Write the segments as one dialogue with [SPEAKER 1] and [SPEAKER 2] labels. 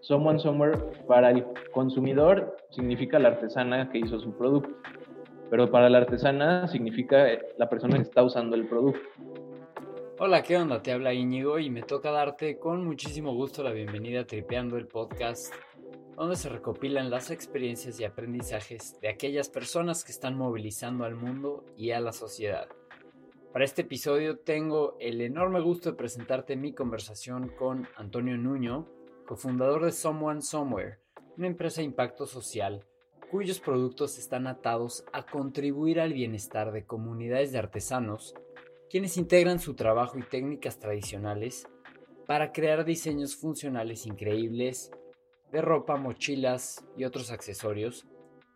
[SPEAKER 1] Someone Somewhere para el consumidor significa la artesana que hizo su producto, pero para la artesana significa la persona que está usando el producto.
[SPEAKER 2] Hola, ¿qué onda? Te habla Íñigo y me toca darte con muchísimo gusto la bienvenida a Tripeando el podcast, donde se recopilan las experiencias y aprendizajes de aquellas personas que están movilizando al mundo y a la sociedad. Para este episodio tengo el enorme gusto de presentarte mi conversación con Antonio Nuño, cofundador de Someone Somewhere, una empresa de impacto social cuyos productos están atados a contribuir al bienestar de comunidades de artesanos, quienes integran su trabajo y técnicas tradicionales para crear diseños funcionales increíbles de ropa, mochilas y otros accesorios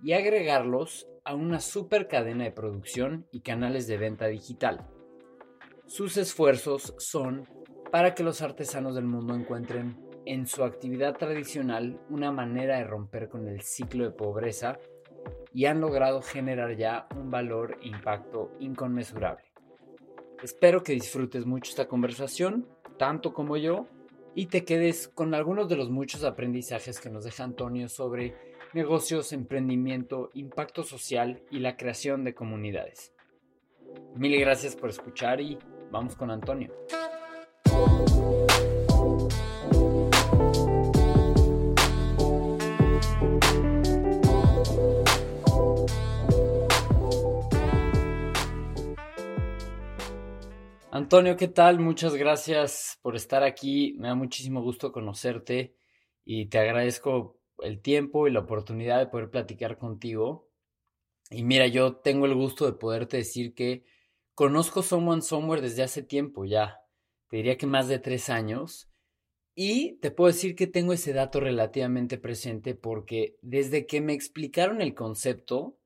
[SPEAKER 2] y agregarlos a una super cadena de producción y canales de venta digital. Sus esfuerzos son para que los artesanos del mundo encuentren en su actividad tradicional una manera de romper con el ciclo de pobreza y han logrado generar ya un valor e impacto inconmensurable. Espero que disfrutes mucho esta conversación, tanto como yo, y te quedes con algunos de los muchos aprendizajes que nos deja Antonio sobre negocios, emprendimiento, impacto social y la creación de comunidades. Mil gracias por escuchar y vamos con Antonio. Antonio, ¿qué tal? Muchas gracias por estar aquí. Me da muchísimo gusto conocerte y te agradezco el tiempo y la oportunidad de poder platicar contigo. Y mira, yo tengo el gusto de poderte decir que conozco Someone Somewhere desde hace tiempo ya. Te diría que más de tres años. Y te puedo decir que tengo ese dato relativamente presente porque desde que me explicaron el concepto,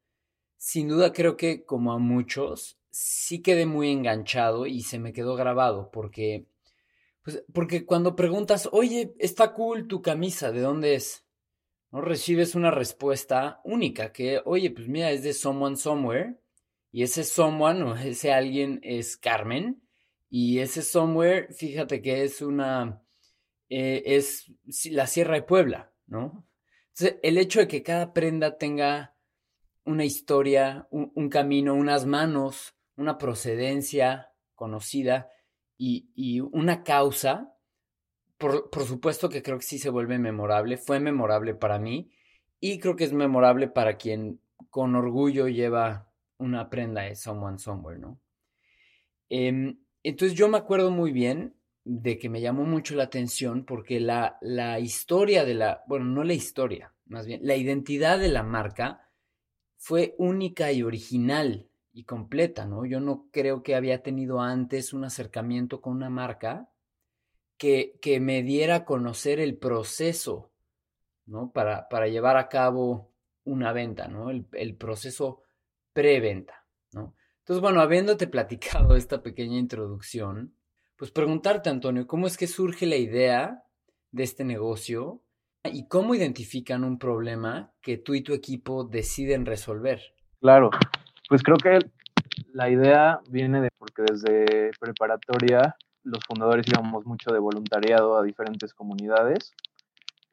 [SPEAKER 2] sin duda creo que como a muchos, sí quedé muy enganchado y se me quedó grabado porque, pues, porque cuando preguntas, oye, está cool tu camisa, ¿de dónde es? ¿No? Recibes una respuesta única que, oye, pues mira, es de Someone Somewhere y ese Someone o ese alguien es Carmen y ese Somewhere, fíjate que es una, eh, es la Sierra de Puebla, ¿no? Entonces, el hecho de que cada prenda tenga una historia, un camino, unas manos, una procedencia conocida y, una causa, por, supuesto que creo que sí se vuelve memorable, fue memorable para mí y creo que es memorable para quien con orgullo lleva una prenda de Someone Somewhere, ¿no? Em, entonces yo me acuerdo muy bien de que me llamó mucho la atención porque la, la historia de la, bueno, no la historia, más bien, la identidad de la marca fue única y original y completa, ¿no? Yo no creo que había tenido antes un acercamiento con una marca que, que me diera a conocer el proceso, ¿no? Para, para llevar a cabo una venta, ¿no? El, el proceso preventa, ¿no? Entonces, bueno, habiéndote platicado esta pequeña introducción, pues preguntarte, Antonio, ¿cómo es que surge la idea de este negocio y cómo identifican un problema que tú y tu equipo deciden resolver?
[SPEAKER 1] Claro, pues creo que la idea viene de porque desde preparatoria los fundadores íbamos mucho de voluntariado a diferentes comunidades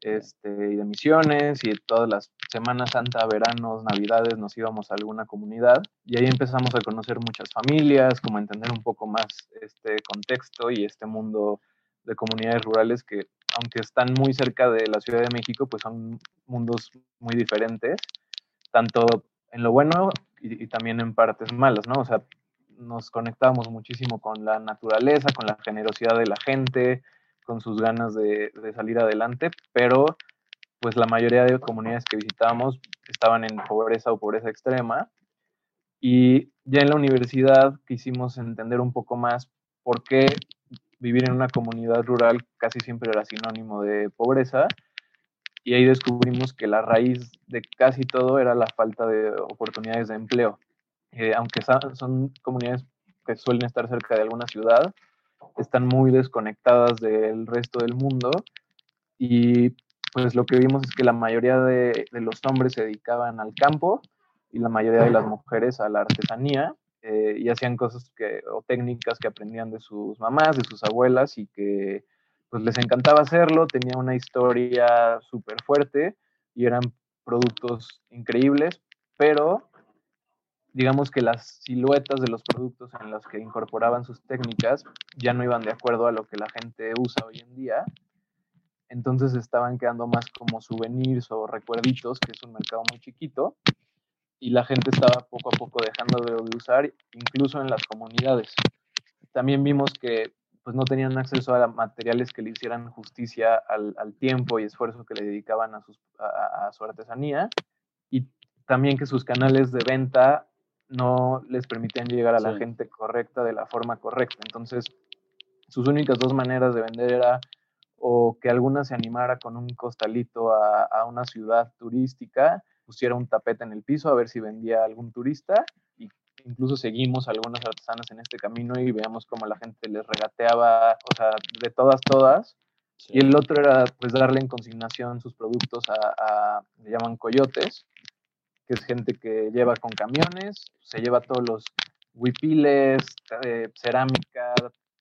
[SPEAKER 1] este, y de misiones y todas las Semanas Santa, veranos, navidades nos íbamos a alguna comunidad y ahí empezamos a conocer muchas familias, como entender un poco más este contexto y este mundo de comunidades rurales que aunque están muy cerca de la Ciudad de México, pues son mundos muy diferentes, tanto en lo bueno y, también en partes malas, ¿no? O sea, nos conectamos muchísimo con la naturaleza, con la generosidad de la gente, con sus ganas de, salir adelante, pero pues la mayoría de comunidades que visitábamos estaban en pobreza o pobreza extrema. Y ya en la universidad quisimos entender un poco más por qué vivir en una comunidad rural casi siempre era sinónimo de pobreza y ahí descubrimos que la raíz de casi todo era la falta de oportunidades de empleo. Eh, aunque son comunidades que suelen estar cerca de alguna ciudad, están muy desconectadas del resto del mundo y pues lo que vimos es que la mayoría de, de los hombres se dedicaban al campo y la mayoría de las mujeres a la artesanía eh, y hacían cosas que, o técnicas que aprendían de sus mamás, de sus abuelas y que pues les encantaba hacerlo, tenía una historia súper fuerte y eran productos increíbles, pero digamos que las siluetas de los productos en los que incorporaban sus técnicas ya no iban de acuerdo a lo que la gente usa hoy en día. Entonces estaban quedando más como souvenirs o recuerditos, que es un mercado muy chiquito, y la gente estaba poco a poco dejando de, usar, incluso en las comunidades. También vimos que pues no tenían acceso a materiales que le hicieran justicia al, tiempo y esfuerzo que le dedicaban a, a, su artesanía y también que sus canales de venta no les permitían llegar a la gente correcta de la forma correcta. Entonces, sus únicas dos maneras de vender era o que alguna se animara con un costalito a, a una ciudad turística, pusiera un tapete en el piso a ver si vendía algún turista y incluso seguimos algunas artesanas en este camino y veamos cómo la gente les regateaba, o sea, de todas, todas. Y el otro era pues darle en consignación sus productos a, a, le llaman coyotes, que es gente que lleva con camiones, se lleva todos los huipiles, eh, cerámica,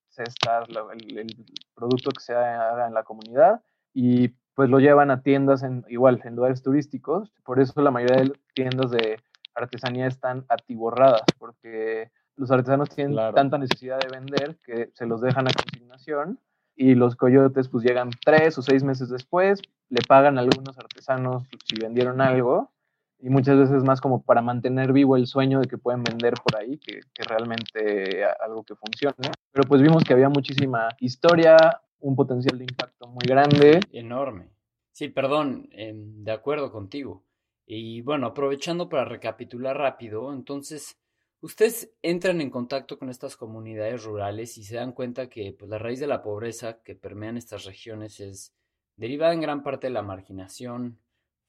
[SPEAKER 1] cestas, el, el, producto que se haga en la comunidad y pues lo llevan a tiendas en, igual, en lugares turísticos. Por eso la mayoría de tiendas de artesanía están atiborradas, porque los artesanos tienen tanta necesidad de vender que se los dejan a consignación y los coyotes pues llegan tres o seis meses después, le pagan a algunos artesanos si vendieron algo y muchas veces más como para mantener vivo el sueño de que pueden vender por ahí que, que realmente algo que funcione. Pero pues vimos que había muchísima historia, un potencial de impacto muy grande.
[SPEAKER 2] Enorme. Sí, perdón, em, de acuerdo contigo. Y bueno, aprovechando para recapitular rápido, entonces, ustedes entran en contacto con estas comunidades rurales y se dan cuenta que pues, la raíz de la pobreza que permean estas regiones es derivada en gran parte de la marginación,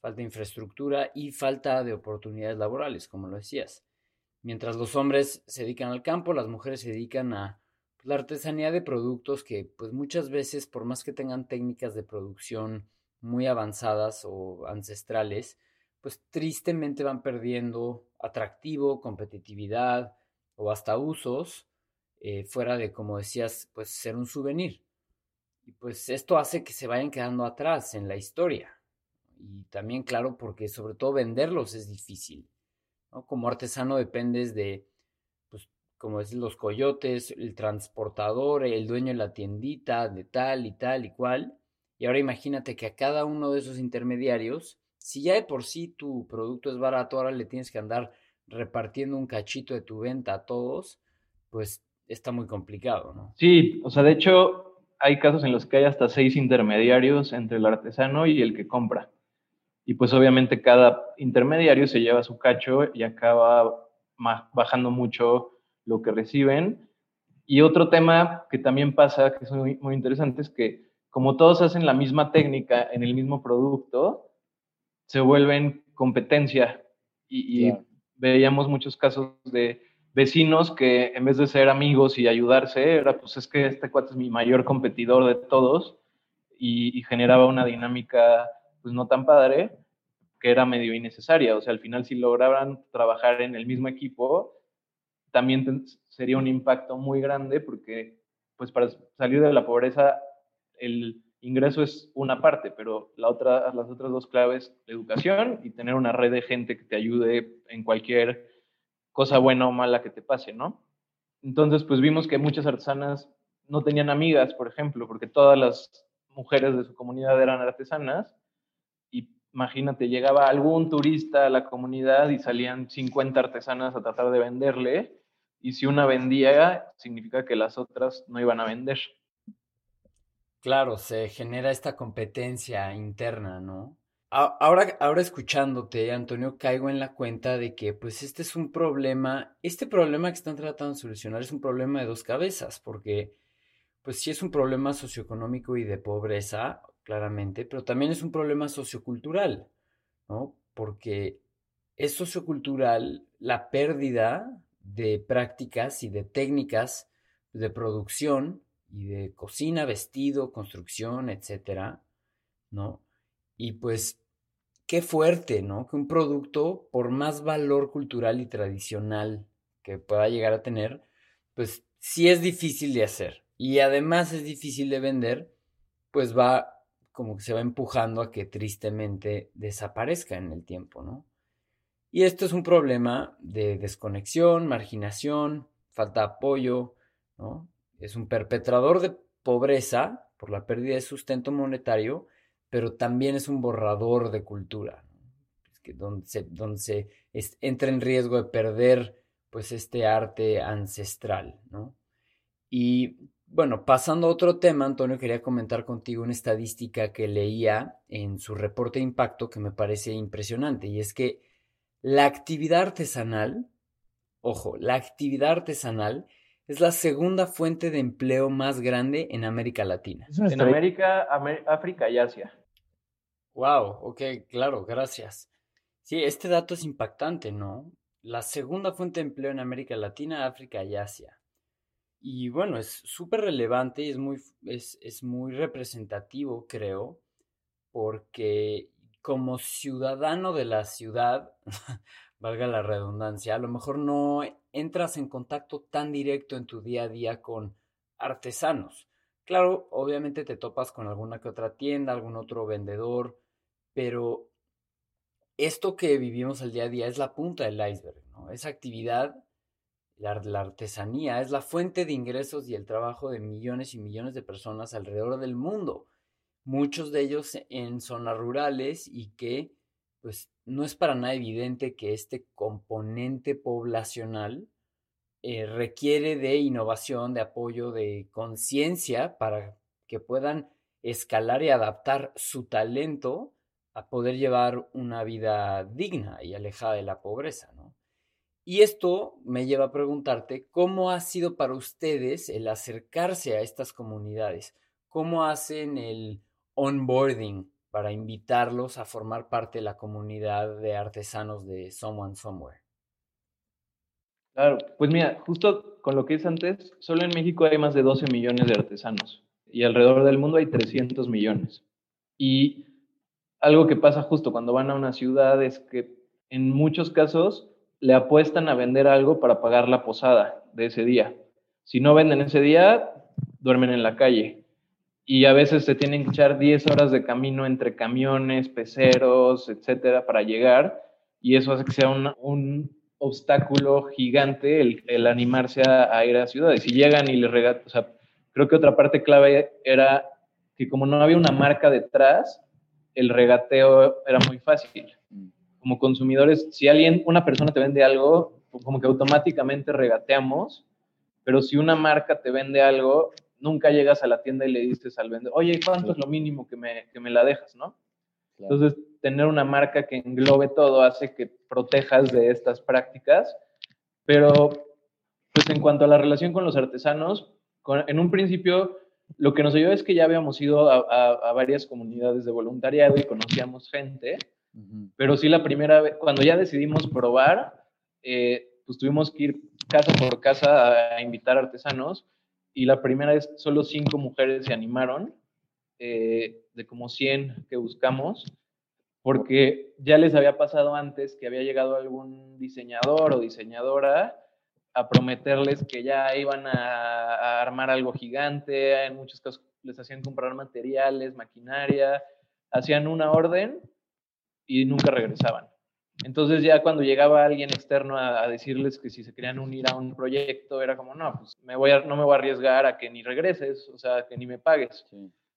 [SPEAKER 2] falta de infraestructura y falta de oportunidades laborales, como lo decías. Mientras los hombres se dedican al campo, las mujeres se dedican a pues, la artesanía de productos que pues muchas veces, por más que tengan técnicas de producción muy avanzadas o ancestrales, pues tristemente van perdiendo atractivo, competitividad o hasta usos eh, fuera de, como decías, pues ser un souvenir. Y pues esto hace que se vayan quedando atrás en la historia. Y también, claro, porque sobre todo venderlos es difícil. Como artesano dependes de, pues, como decir, los coyotes, el transportador, el dueño de la tiendita, de tal y tal y cual. Y ahora imagínate que a cada uno de esos intermediarios si ya de por sí tu producto es barato, ahora le tienes que andar repartiendo un cachito de tu venta a todos, pues está muy complicado, ¿no?
[SPEAKER 1] Sí, o sea, de hecho hay casos en los que hay hasta seis intermediarios entre el artesano y el que compra. Y pues obviamente cada intermediario se lleva su cacho y acaba bajando mucho lo que reciben. Y otro tema que también pasa, que es muy, muy interesante, es que como todos hacen la misma técnica en el mismo producto, se vuelven competencia y, veíamos muchos casos de vecinos que en vez de ser amigos y ayudarse, era pues es que este cuate es mi mayor competidor de todos y, generaba una dinámica pues no tan padre que era medio innecesaria. O sea, al final si lograran trabajar en el mismo equipo, también sería un impacto muy grande porque pues para salir de la pobreza el ingreso es una parte, pero la otra, las otras dos claves, educación y tener una red de gente que te ayude en cualquier cosa buena o mala que te pase, ¿no? Entonces, pues vimos que muchas artesanas no tenían amigas, por ejemplo, porque todas las mujeres de su comunidad eran artesanas imagínate, llegaba algún turista a la comunidad y salían 50 artesanas a tratar de venderle y si una vendía, significa que las otras no iban a vender.
[SPEAKER 2] Claro, se genera esta competencia interna, ¿no? Ahora, ahora escuchándote, Antonio, caigo en la cuenta de que pues este es un problema, este problema que están tratando de solucionar es un problema de dos cabezas, porque pues sí es un problema socioeconómico y de pobreza, claramente, pero también es un problema sociocultural, ¿no? Porque es sociocultural la pérdida de prácticas y de técnicas de producción y de cocina, vestido, construcción, etcétera, ¿no? Y pues qué fuerte, ¿no? Que un producto, por más valor cultural y tradicional que pueda llegar a tener, pues sí es difícil de hacer. Y además es difícil de vender, pues va como que se va empujando a que tristemente desaparezca en el tiempo, ¿no? Y esto es un problema de desconexión, marginación, falta de apoyo, ¿no? Es un perpetrador de pobreza por la pérdida de sustento monetario, pero también es un borrador de cultura, que donde se, donde entra en riesgo de perder pues este arte ancestral, ¿no? Y bueno, pasando a otro tema, Antonio, quería comentar contigo una estadística que leía en su reporte de impacto que me parece impresionante, y es que la actividad artesanal, ojo, la actividad artesanal es la segunda fuente de empleo más grande en América Latina.
[SPEAKER 1] En América, África y Asia.
[SPEAKER 2] Wow, ok, claro, gracias. Sí, este dato es impactante, ¿no? La segunda fuente de empleo en América Latina, África y Asia. Y bueno, es súper relevante y es muy, es, es muy representativo, creo, porque como ciudadano de la ciudad, valga la redundancia, a lo mejor no entras en contacto tan directo en tu día a día con artesanos. Claro, obviamente te topas con alguna que otra tienda, algún otro vendedor, pero esto que vivimos el día a día es la punta del iceberg, ¿no? Esa actividad, la, artesanía, es la fuente de ingresos y el trabajo de millones y millones de personas alrededor del mundo, muchos de ellos en zonas rurales y que pues no es para nada evidente que este componente poblacional eh, requiere de innovación, de apoyo, de conciencia para que puedan escalar y adaptar su talento a poder llevar una vida digna y alejada de la pobreza, ¿no? Y esto me lleva a preguntarte cómo ha sido para ustedes el acercarse a estas comunidades, cómo hacen el onboarding para invitarlos a formar parte de la comunidad de artesanos de Someone Somewhere.
[SPEAKER 1] Claro, pues mira, justo con lo que es antes, solo en México hay más de 12 millones de artesanos y alrededor del mundo hay 300 millones. Y algo que pasa justo cuando van a una ciudad es que en muchos casos le apuestan a vender algo para pagar la posada de ese día. Si no venden ese día, duermen en la calle y a veces se tienen que echar 10 horas de camino entre camiones, peceros, etcétera, para llegar, y eso hace que sea un, obstáculo gigante el, animarse a, ir a ciudades. Si llegan y les regatan, o sea, creo que otra parte clave era que como no había una marca detrás, el regateo era muy fácil. Como consumidores, si alguien, una persona te vende algo, como que automáticamente regateamos, pero si una marca te vende algo, nunca llegas a la tienda y le dices al vendedor, oye, ¿cuánto es lo mínimo que me, que me la dejas, no? Entonces, tener una marca que englobe todo hace que protejas de estas prácticas, pero pues en cuanto a la relación con los artesanos, en un principio lo que nos ayudó es que ya habíamos ido a, varias comunidades de voluntariado y conocíamos gente, pero sí la primera vez, cuando ya decidimos probar, eh, pues tuvimos que ir casa por casa a invitar artesanos y la primera vez solo cinco mujeres se animaron, eh, de como 100 que buscamos, porque ya les había pasado antes que había llegado algún diseñador o diseñadora a prometerles que ya iban a, armar algo gigante, en muchos casos les hacían comprar materiales, maquinaria, hacían una orden y nunca regresaban. Entonces ya cuando llegaba alguien externo a, decirles que si se querían unir a un proyecto, era como, no, pues me voy a, no me voy a arriesgar a que ni regreses, o sea, que ni me pagues.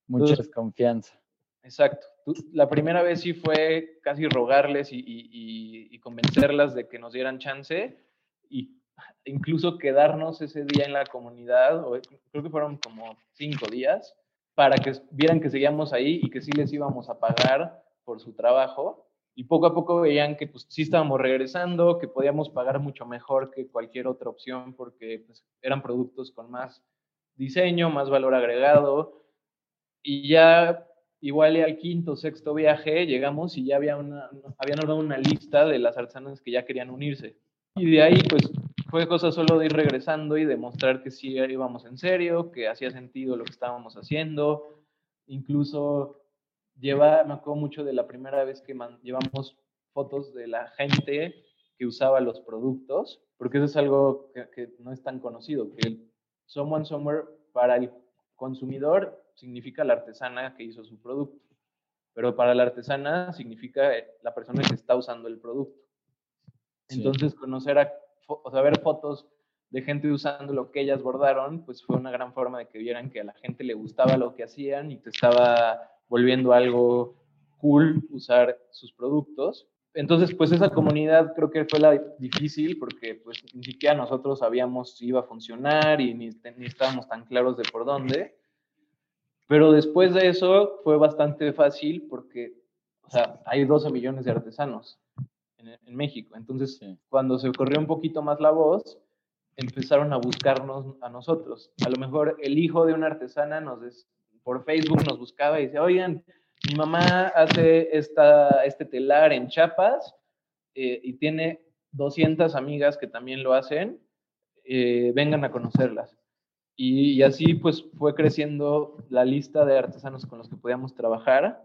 [SPEAKER 2] Mucha desconfianza.
[SPEAKER 1] Exacto. La primera vez sí fue casi rogarles y, y, convencerlas de que nos dieran chance y incluso quedarnos ese día en la comunidad, o creo que fueron como cinco días, para que vieran que seguíamos ahí y que sí les íbamos a pagar por su trabajo y poco a poco veían que pues sí estábamos regresando, que podíamos pagar mucho mejor que cualquier otra opción porque pues, eran productos con más diseño, más valor agregado y ya igual al quinto, sexto viaje llegamos y ya había una, habían dado una lista de las artesanas que ya querían unirse. Y de ahí pues fue cosa solo de ir regresando y demostrar que sí íbamos en serio, que hacía sentido lo que estábamos haciendo, incluso lleva, me acuerdo mucho de la primera vez que llevamos fotos de la gente que usaba los productos, porque eso es algo que, no es tan conocido, que el Someone Somewhere para el consumidor significa la artesana que hizo su producto, pero para la artesana significa la persona que está usando el producto. Entonces, conocer a, o sea, ver fotos de gente usando lo que ellas bordaron, pues fue una gran forma de que vieran que a la gente le gustaba lo que hacían y que estaba volviendo algo cool usar sus productos. Entonces, pues esa comunidad creo que fue la difícil porque pues ni siquiera nosotros sabíamos si iba a funcionar y ni, ni estábamos tan claros de por dónde. Pero después de eso fue bastante fácil porque, o sea, hay 12 millones de artesanos en, México. Entonces, cuando se corrió un poquito más la voz, empezaron a buscarnos a nosotros. A lo mejor el hijo de una artesana nos por Facebook nos buscaba y decía, oigan, mi mamá hace esta, este telar en Chiapas eh, y tiene 200 amigas que también lo hacen, eh, vengan a conocerlas. Y, así pues fue creciendo la lista de artesanos con los que podíamos trabajar.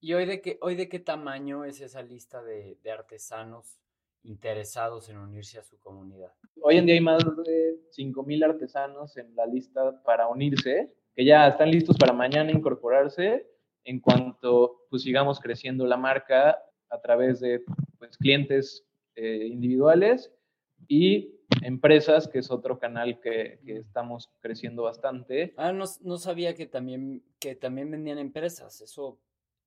[SPEAKER 2] ¿Y hoy de qué, hoy de qué tamaño es esa lista de, de artesanos interesados en unirse a su comunidad?
[SPEAKER 1] Hoy en día hay más de 5.000 artesanos en la lista para unirse, que ya están listos para mañana incorporarse en cuanto pues sigamos creciendo la marca a través de pues, clientes eh, individuales y empresas, que es otro canal que, estamos creciendo bastante.
[SPEAKER 2] Ah, no, no, sabía que también, que también vendían empresas, eso,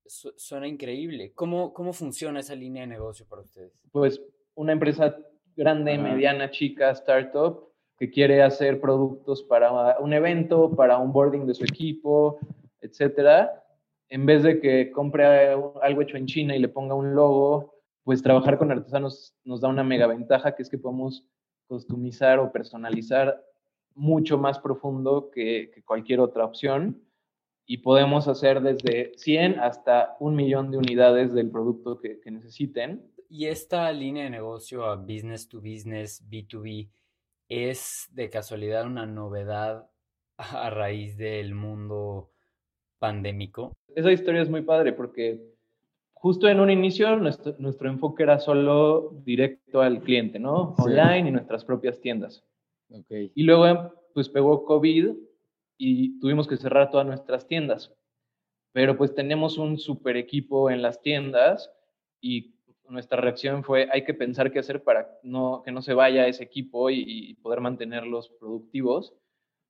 [SPEAKER 2] suena increíble. ¿Cómo, ¿Cómo funciona esa línea de negocio para ustedes?
[SPEAKER 1] Pues una empresa grande, mediana, chica, startup, que quiere hacer productos para un evento, para un boarding de su equipo, etcétera en vez de que compre algo hecho en China y le ponga un logo, pues trabajar con artesanos nos da una mega ventaja, que es que podemos customizar o personalizar mucho más profundo que, cualquier otra opción y podemos hacer desde 100 hasta un millón de unidades del producto que, que necesiten.
[SPEAKER 2] Y esta línea de negocio a business to business, B2B, es de casualidad una novedad a raíz del mundo pandémico?
[SPEAKER 1] Esa historia es muy padre porque justo en un inicio nuestro, enfoque era solo directo al cliente, ¿no? Online y nuestras propias tiendas. Okay. Y luego pues pegó COVID y tuvimos que cerrar todas nuestras tiendas. Pero pues tenemos un super equipo en las tiendas y nuestra reacción fue hay que pensar qué hacer para no, que no se vaya ese equipo y, poder mantenerlos productivos.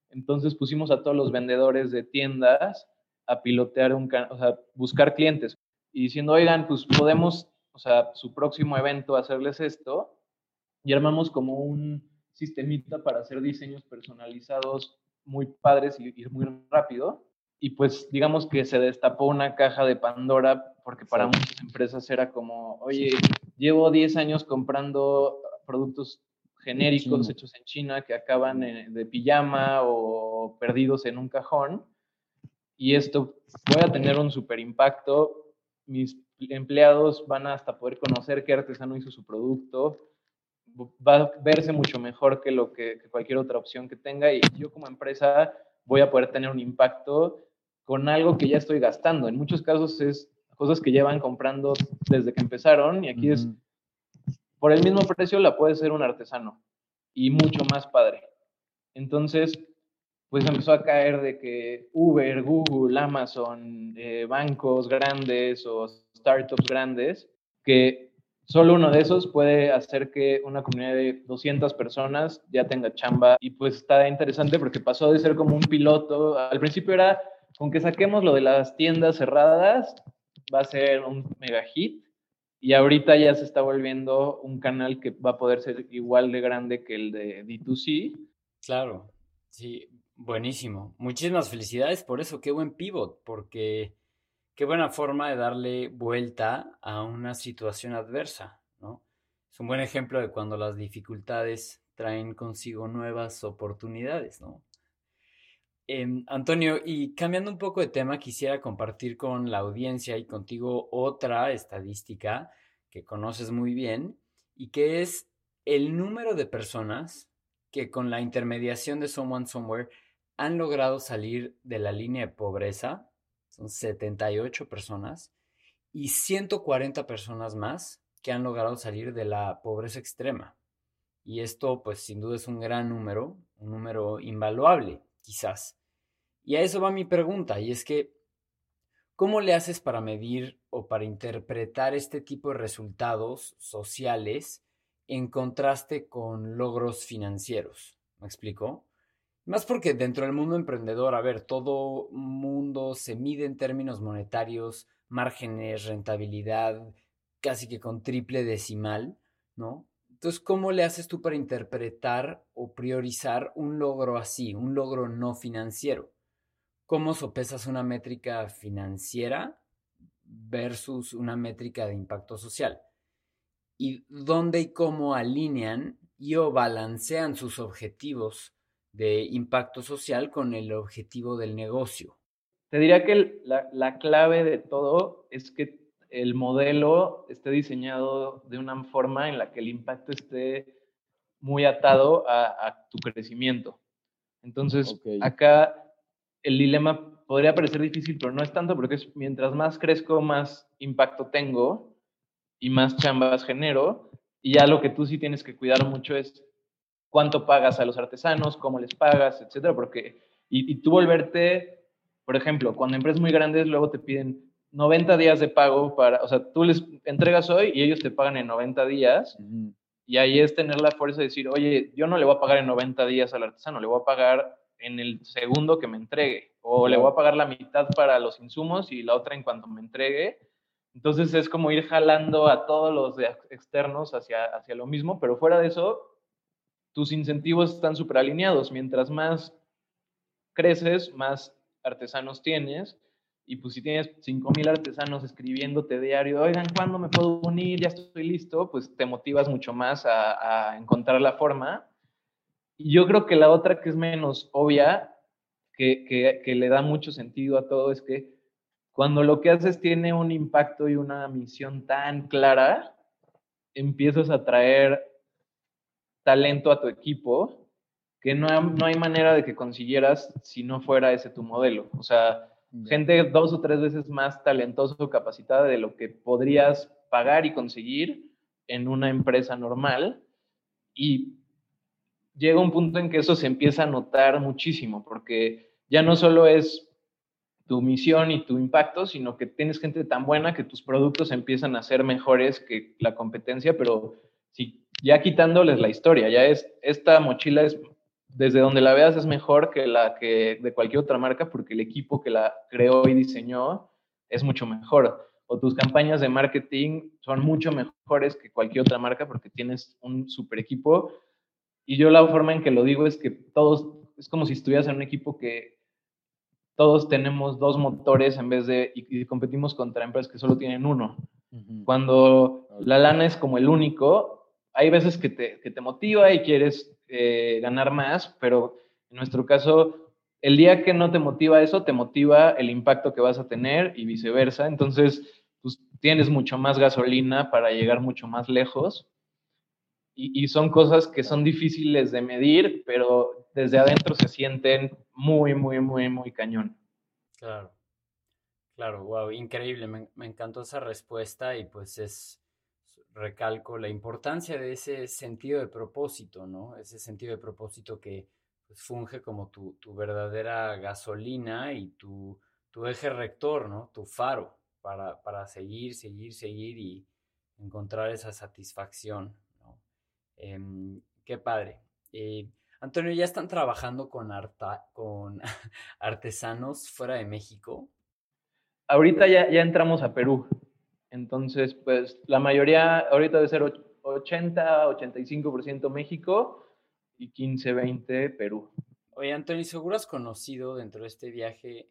[SPEAKER 1] Entonces pusimos a todos los vendedores de tiendas a pilotear un, o sea, buscar clientes y diciendo, oigan, pues podemos, o sea, su próximo evento hacerles esto y armamos como un sistemita para hacer diseños personalizados muy padres y muy rápido. Y pues digamos que se destapó una caja de Pandora porque para muchas empresas era como, oye, llevo 10 años comprando productos genéricos hechos en China que acaban de pijama o perdidos en un cajón y esto puede tener un super impacto. Mis empleados van a hasta poder conocer qué artesano hizo su producto, va a verse mucho mejor que lo que, cualquier otra opción que tenga y yo como empresa voy a poder tener un impacto con algo que ya estoy gastando. En muchos casos es cosas que llevan comprando desde que empezaron y aquí es por el mismo precio la puede ser un artesano y mucho más padre. Entonces, pues empezó a caer de que Uber, Google, Amazon, eh, bancos grandes o startups grandes, que solo uno de esos puede hacer que una comunidad de 200 personas ya tenga chamba. Y pues está interesante porque pasó de ser como un piloto. Al principio era, con que saquemos lo de las tiendas cerradas, va a ser un mega hit. Y ahorita ya se está volviendo un canal que va a poder ser igual de grande que el de D2C.
[SPEAKER 2] Claro, sí. Buenísimo. Muchísimas felicidades por eso. Qué buen pivot, porque qué buena forma de darle vuelta a una situación adversa, ¿no? Es un buen ejemplo de cuando las dificultades traen consigo nuevas oportunidades, ¿no? Em, Antonio, y cambiando un poco de tema, quisiera compartir con la audiencia y contigo otra estadística que conoces muy bien y que es el número de personas que con la intermediación de Someone Somewhere han logrado salir de la línea de pobreza, son 78 personas, y 140 personas más que han logrado salir de la pobreza extrema. Y esto, pues sin duda es un gran número, un número invaluable, quizás. Y a eso va mi pregunta, y es que, ¿cómo le haces para medir o para interpretar este tipo de resultados sociales en contraste con logros financieros? ¿Me explico? Más porque dentro del mundo emprendedor, a ver, todo mundo se mide en términos monetarios, márgenes, rentabilidad, casi que con triple decimal, ¿no? Entonces, ¿cómo le haces tú para interpretar o priorizar un logro así, un logro no financiero? ¿Cómo sopesas una métrica financiera versus una métrica de impacto social? ¿Y dónde y cómo alinean y o balancean sus objetivos de impacto social con el objetivo del negocio?
[SPEAKER 1] Te diría que la, la clave de todo es que el modelo esté diseñado de una forma en la que el impacto esté muy atado a, tu crecimiento. Entonces, acá el dilema podría parecer difícil, pero no es tanto porque es mientras más crezco, más impacto tengo y más chambas genero. Y ya lo que tú sí tienes que cuidar mucho es cuánto pagas a los artesanos, cómo les pagas, etcétera, porque y, y tú volverte, por ejemplo, cuando empresas muy grandes luego te piden 90 días de pago para, o sea, tú les entregas hoy y ellos te pagan en 90 días. Y ahí es tener la fuerza de decir, oye, yo no le voy a pagar en 90 días al artesano, le voy a pagar en el segundo que me entregue. O le voy a pagar la mitad para los insumos y la otra en cuanto me entregue. Entonces es como ir jalando a todos los externos hacia, hacia lo mismo, pero fuera de eso, tus incentivos están súper alineados. Mientras más creces, más artesanos tienes y pues si tienes 5.000 artesanos escribiéndote diario, oigan, ¿cuándo me puedo unir? Ya estoy listo, pues te motivas mucho más a, encontrar la forma. Y yo creo que la otra que es menos obvia, que, que, que le da mucho sentido a todo, es que cuando lo que haces tiene un impacto y una misión tan clara, empiezas a traer talento a tu equipo que no, no hay manera de que consiguieras si no fuera ese tu modelo. O sea, gente dos o tres veces más talentosa o capacitada de lo que podrías pagar y conseguir en una empresa normal. Y llega un punto en que eso se empieza a notar muchísimo, porque ya no solo es tu misión y tu impacto, sino que tienes gente tan buena que tus productos empiezan a ser mejores que la competencia, pero si ya quitándoles la historia, ya es, esta mochila es desde donde la veas es mejor que la que de cualquier otra marca porque el equipo que la creó y diseñó es mucho mejor. O tus campañas de marketing son mucho mejores que cualquier otra marca porque tienes un super equipo. Y yo la forma en que lo digo es que todos, es como si estuvieras en un equipo que todos tenemos dos motores en vez de, y, competimos contra empresas que solo tienen uno. Cuando la lana es como el único, hay veces que te, que te motiva y quieres eh, ganar más, pero en nuestro caso, el día que no te motiva eso, te motiva el impacto que vas a tener y viceversa. Entonces, pues tienes mucho más gasolina para llegar mucho más lejos. Y, son cosas que son difíciles de medir, pero desde adentro se sienten muy, muy, muy, muy cañón.
[SPEAKER 2] Claro, claro, wow, increíble, me encantó esa respuesta y pues es, recalco la importancia de ese sentido de propósito, ¿no? Ese sentido de propósito que pues, funge como tu, verdadera gasolina y tu, eje rector, ¿no? Tu faro para, para, seguir, seguir, seguir y encontrar esa satisfacción, ¿no? Em, qué padre. Eh, Antonio, ¿ya están trabajando con, con artesanos fuera de México?
[SPEAKER 1] Ahorita ya, ya entramos a Perú. Entonces, pues la mayoría ahorita debe ser 80, 85% México y 15, 20 Perú.
[SPEAKER 2] Oye, Antonio, seguro has conocido dentro de este viaje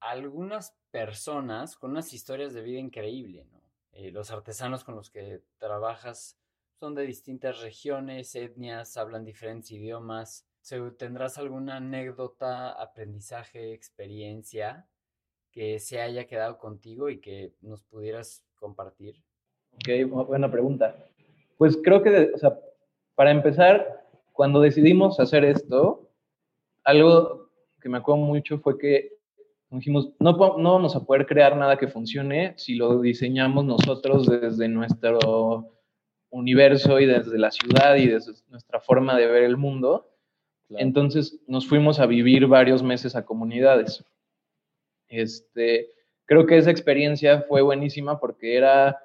[SPEAKER 2] algunas personas con unas historias de vida increíble, ¿no? Eh, los artesanos con los que trabajas son de distintas regiones, etnias, hablan diferentes idiomas. ¿Tendrás alguna anécdota, aprendizaje, experiencia que se haya quedado contigo y que nos pudieras compartir?
[SPEAKER 1] Ok, buena pregunta. Pues creo que, o sea, para empezar, cuando decidimos hacer esto, algo que me acuerdo mucho fue que dijimos, no, no vamos a poder crear nada que funcione si lo diseñamos nosotros desde nuestro universo y desde la ciudad y desde nuestra forma de ver el mundo. Entonces nos fuimos a vivir varios meses a comunidades. Este, creo que esa experiencia fue buenísima porque era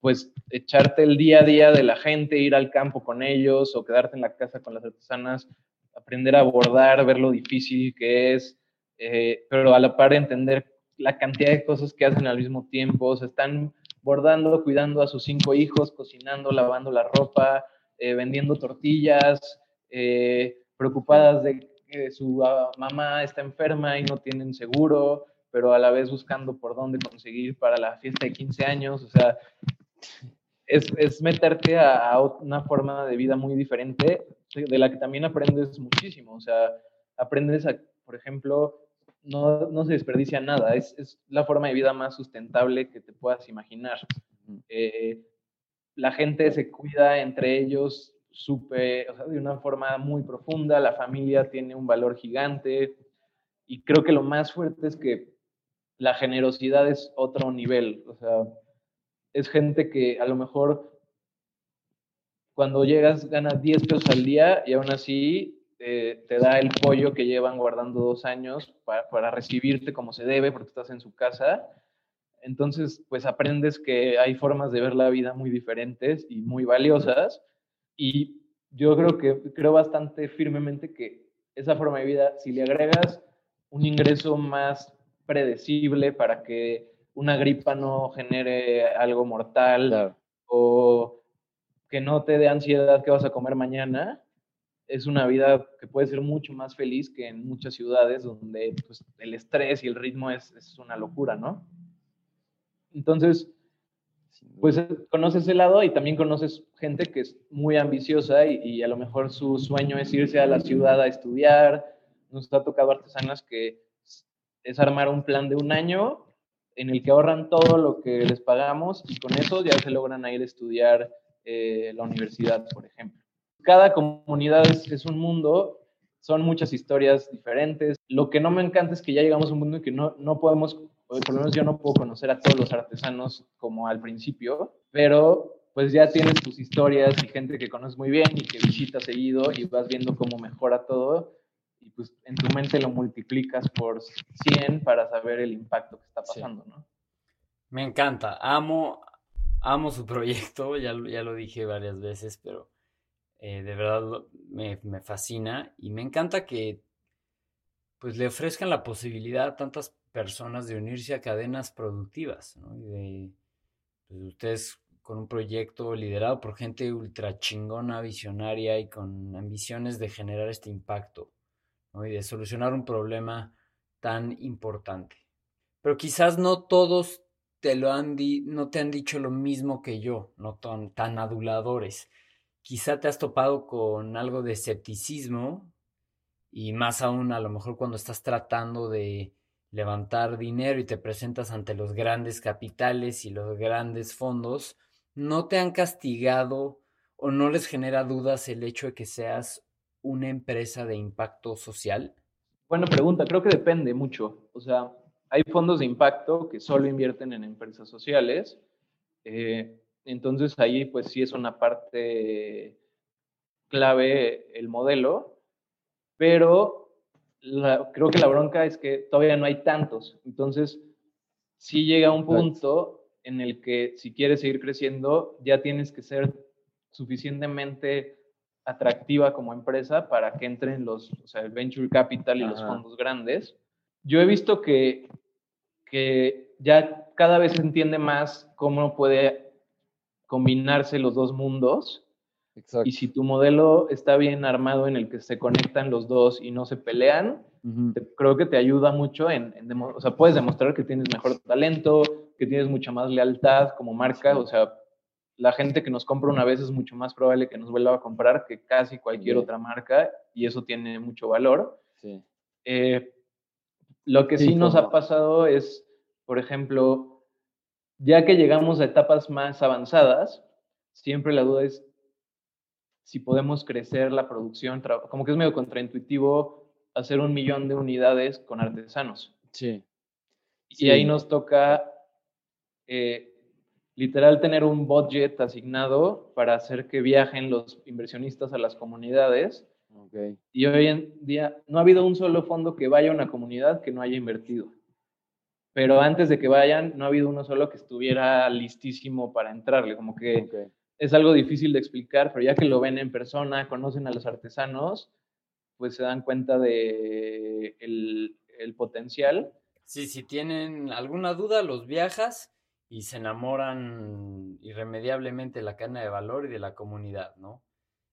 [SPEAKER 1] pues echarte el día a día de la gente, ir al campo con ellos o quedarte en la casa con las artesanas, aprender a bordar, ver lo difícil que es, eh, pero a la par entender la cantidad de cosas que hacen al mismo tiempo, se están bordando, cuidando a sus cinco hijos, cocinando, lavando la ropa, eh, vendiendo tortillas, eh, preocupadas de que su ah, mamá está enferma y no tienen seguro, pero a la vez buscando por dónde conseguir para la fiesta de 15 años, o sea, es, es meterte a, a, una forma de vida muy diferente, de la que también aprendes muchísimo, o sea, aprendes a, por ejemplo, no, no se desperdicia nada, es, es, la forma de vida más sustentable que te puedas imaginar. Eh, la gente se cuida entre ellos supe, o sea, de una forma muy profunda, la familia tiene un valor gigante y creo que lo más fuerte es que la generosidad es otro nivel, o sea, es gente que a lo mejor cuando llegas ganas 10 pesos al día y aún así te da el pollo que llevan guardando dos años para, para, recibirte como se debe porque estás en su casa. Entonces, pues aprendes que hay formas de ver la vida muy diferentes y muy valiosas y yo creo que creo bastante firmemente que esa forma de vida, si le agregas un ingreso más predecible para que una gripa no genere algo mortal o que no te dé ansiedad que vas a comer mañana, es una vida que puede ser mucho más feliz que en muchas ciudades donde pues, el estrés y el ritmo es, es una locura, ¿no? Entonces, pues conoces ese lado y también conoces gente que es muy ambiciosa y, a lo mejor su sueño es irse a la ciudad a estudiar. Nos ha tocado artesanas que es armar un plan de un año en el que ahorran todo lo que les pagamos y con eso ya se logran ir a estudiar eh, la universidad, por ejemplo. Cada comunidad es, un mundo, son muchas historias diferentes. Lo que no me encanta es que ya llegamos a un mundo en que no, no podemos por lo menos yo no puedo conocer a todos los artesanos como al principio, pero pues ya tienes tus historias y gente que conoces muy bien y que visita seguido y vas viendo cómo mejora todo y pues en tu mente lo multiplicas por 100 para saber el impacto que está pasando, ¿no?
[SPEAKER 2] Me encanta, amo, amo su proyecto, ya, ya lo dije varias veces, pero eh, de verdad me, me fascina y me encanta que pues le ofrezcan la posibilidad a tantas personas de unirse a cadenas productivas, ¿no? Y de pues, ustedes con un proyecto liderado por gente ultra chingona, visionaria y con ambiciones de generar este impacto, Y de solucionar un problema tan importante. Pero quizás no todos te lo han di no te han dicho lo mismo que yo, no tan, tan aduladores. Quizá te has topado con algo de escepticismo y más aún a lo mejor cuando estás tratando de levantar dinero y te presentas ante los grandes capitales y los grandes fondos, ¿no te han castigado o no les genera dudas el hecho de que seas una empresa de impacto social?
[SPEAKER 1] Buena pregunta, creo que depende mucho. O sea, hay fondos de impacto que solo invierten en empresas sociales. Eh, entonces ahí pues sí es una parte clave el modelo, pero creo que la bronca es que todavía no hay tantos. Entonces, sí llega un punto en el que si quieres seguir creciendo, ya tienes que ser suficientemente atractiva como empresa para que entren los, o sea, el venture capital y los fondos grandes. Yo he visto que, que ya cada vez se entiende más cómo puede combinarse los dos mundos. Y si tu modelo está bien armado en el que se conectan los dos y no se pelean, creo que te ayuda mucho en, o sea, puedes demostrar que tienes mejor talento, que tienes mucha más lealtad como marca, o sea, la gente que nos compra una vez es mucho más probable que nos vuelva a comprar que casi cualquier otra marca y eso tiene mucho valor. Sí. Eh, lo que sí, nos ha pasado es, por ejemplo, ya que llegamos a etapas más avanzadas, siempre la duda es si podemos crecer la producción, como que es medio contraintuitivo hacer un millón de unidades con artesanos. Sí. Y ahí nos toca eh, literal tener un budget asignado para hacer que viajen los inversionistas a las comunidades. Y hoy en día no ha habido un solo fondo que vaya a una comunidad que no haya invertido. Pero antes de que vayan, no ha habido uno solo que estuviera listísimo para entrarle. Como que es algo difícil de explicar, pero ya que lo ven en persona, conocen a los artesanos, pues se dan cuenta de el, el potencial.
[SPEAKER 2] Sí, si tienen alguna duda, los viajas y se enamoran irremediablemente de la cadena de valor y de la comunidad, ¿no?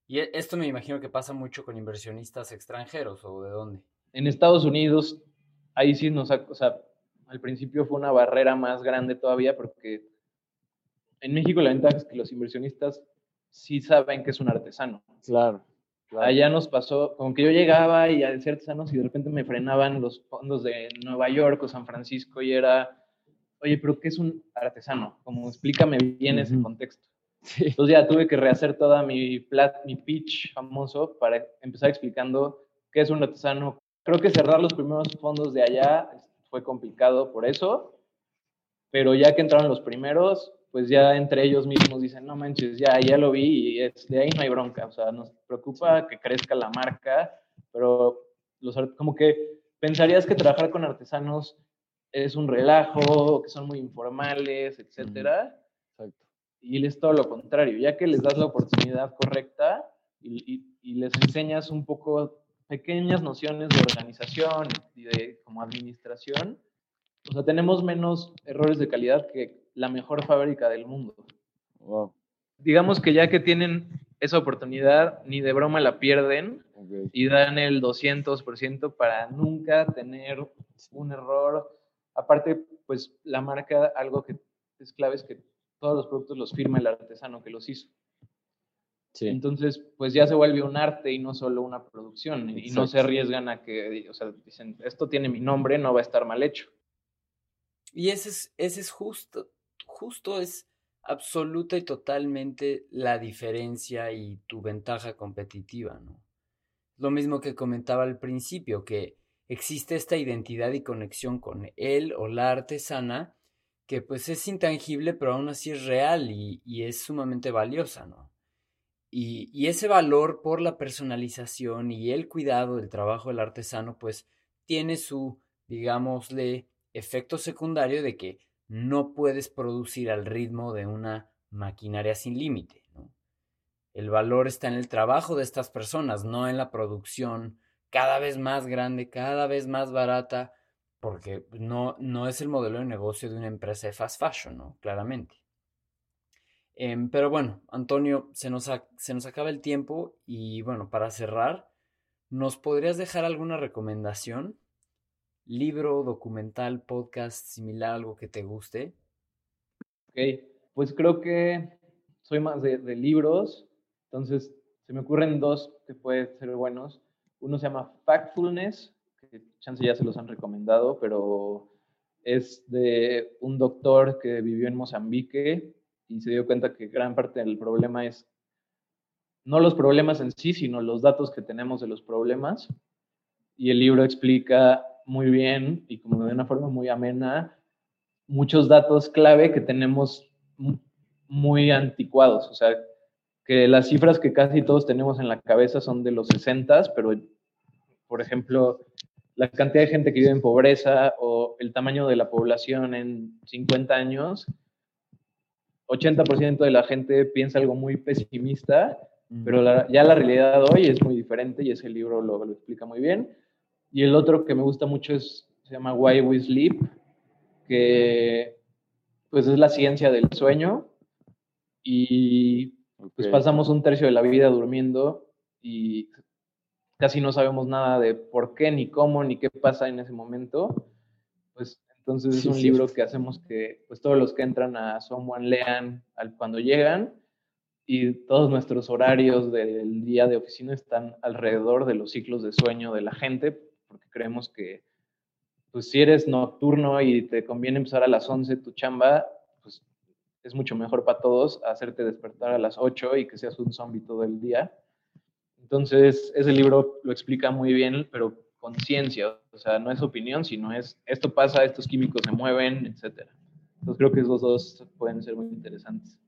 [SPEAKER 2] Y e, esto me imagino que pasa mucho con inversionistas extranjeros o de dónde.
[SPEAKER 1] En Estados Unidos, ahí sí nos, o sea, al principio fue una barrera más grande todavía porque en México la ventaja es que los inversionistas sí saben que es un artesano.
[SPEAKER 2] Claro.
[SPEAKER 1] Allá nos pasó, como que yo llegaba y a decir artesanos y de repente me frenaban los fondos de Nueva York o San Francisco y era oye, pero ¿qué es un artesano? Como explícame bien ese contexto. Entonces ya tuve que rehacer toda mi, plat, mi pitch famoso para empezar explicando qué es un artesano. Creo que cerrar los primeros fondos de allá fue complicado por eso, pero ya que entraron los primeros, pues ya entre ellos mismos dicen, no manches, ya, ya lo vi y de ahí no hay bronca. O sea, nos preocupa que crezca la marca, pero los, como que pensarías que trabajar con artesanos es un relajo, que son muy informales, etcétera. Y es todo lo contrario, ya que les das la oportunidad correcta y, les enseñas un poco pequeñas nociones de organización y de como administración, o sea, tenemos menos errores de calidad que la mejor fábrica del mundo. Digamos que ya que tienen esa oportunidad, ni de broma la pierden y dan el 200% para nunca tener un error Aparte, pues la marca, algo que es clave es que todos los productos los firma el artesano que los hizo. Sí. Entonces, pues ya se vuelve un arte y no solo una producción. Y no se arriesgan a que, o sea, dicen, esto tiene mi nombre, no va a estar mal hecho.
[SPEAKER 2] Y ese es, ese es justo, justo es absoluta y totalmente la diferencia y tu ventaja competitiva, ¿no? Lo mismo que comentaba al principio, que existe esta identidad y conexión con él o la artesana que pues es intangible pero aún así es real y, es sumamente valiosa, ¿no? Y, y, ese valor por la personalización y el cuidado del trabajo del artesano pues tiene su, digámosle, efecto secundario de que no puedes producir al ritmo de una maquinaria sin límite, ¿no? El valor está en el trabajo de estas personas, no en la producción cada vez más grande, cada vez más barata, porque no, no es el modelo de negocio de una empresa de fast fashion, ¿no? Claramente. Em, pero bueno, Antonio, se nos, se nos acaba el tiempo y bueno, para cerrar, ¿nos podrías dejar alguna recomendación? Libro, documental, podcast, similar, algo que te guste.
[SPEAKER 1] Ok, pues creo que soy más de, de libros, entonces se me ocurren dos que pueden ser buenos. Uno se llama Factfulness, que chance ya se los han recomendado, pero es de un doctor que vivió en Mozambique y se dio cuenta que gran parte del problema es no los problemas en sí, sino los datos que tenemos de los problemas. Y el libro explica muy bien y como de una forma muy amena muchos datos clave que tenemos muy anticuados. O sea, que las cifras que casi todos tenemos en la cabeza son de los 60, pero por ejemplo, la cantidad de gente que vive en pobreza o el tamaño de la población en 50 años, 80% de la gente piensa algo muy pesimista, pero ya la realidad hoy es muy diferente y ese libro lo, lo, explica muy bien. Y el otro que me gusta mucho es, se llama Why We Sleep, que pues es la ciencia del sueño y pues pasamos un tercio de la vida durmiendo y casi no sabemos nada de por qué, ni cómo, ni qué pasa en ese momento, pues entonces es un libro que hacemos que pues todos los que entran a Someone lean al, cuando llegan y todos nuestros horarios del día de oficina están alrededor de los ciclos de sueño de la gente, porque creemos que pues si eres nocturno y te conviene empezar a las 11 tu chamba, pues es mucho mejor para todos hacerte despertar a las 8 y que seas un zombie todo el día. Entonces, ese libro lo explica muy bien, pero conciencia, o sea, no es opinión, sino es esto pasa, estos químicos se mueven, etcétera. Entonces creo que esos dos pueden ser muy interesantes.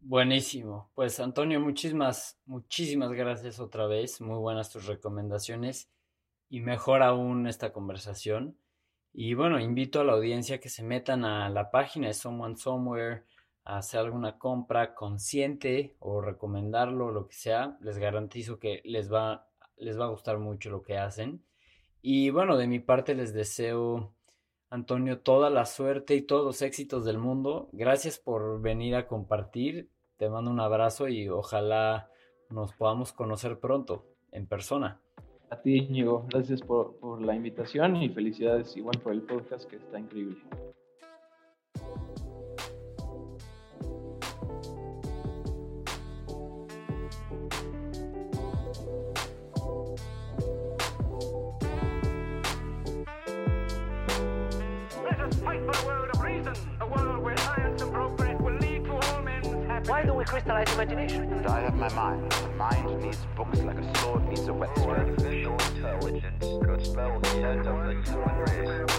[SPEAKER 2] Buenísimo. Pues Antonio, muchísimas, muchísimas gracias otra vez. Muy buenas tus recomendaciones y mejor aún esta conversación. Y bueno, invito a la audiencia que se metan a la página de Someone Somewhere hacer alguna compra consciente o recomendarlo, lo que sea. Les garantizo que les va, les va a gustar mucho lo que hacen. Y bueno, de mi parte les deseo, Antonio, toda la suerte y todos los éxitos del mundo. Gracias por venir a compartir. Te mando un abrazo y ojalá nos podamos conocer pronto en persona.
[SPEAKER 1] A ti, Íñigo, gracias por, por la invitación y felicidades igual por el podcast que está increíble.
[SPEAKER 3] Fight for a world of reason, a world where science and progress will lead to all men's happiness.
[SPEAKER 4] Why do we crystallize imagination? And I have my mind. The mind needs books like a sword needs a whetstone. Artificial intelligence could spell the end of the human race.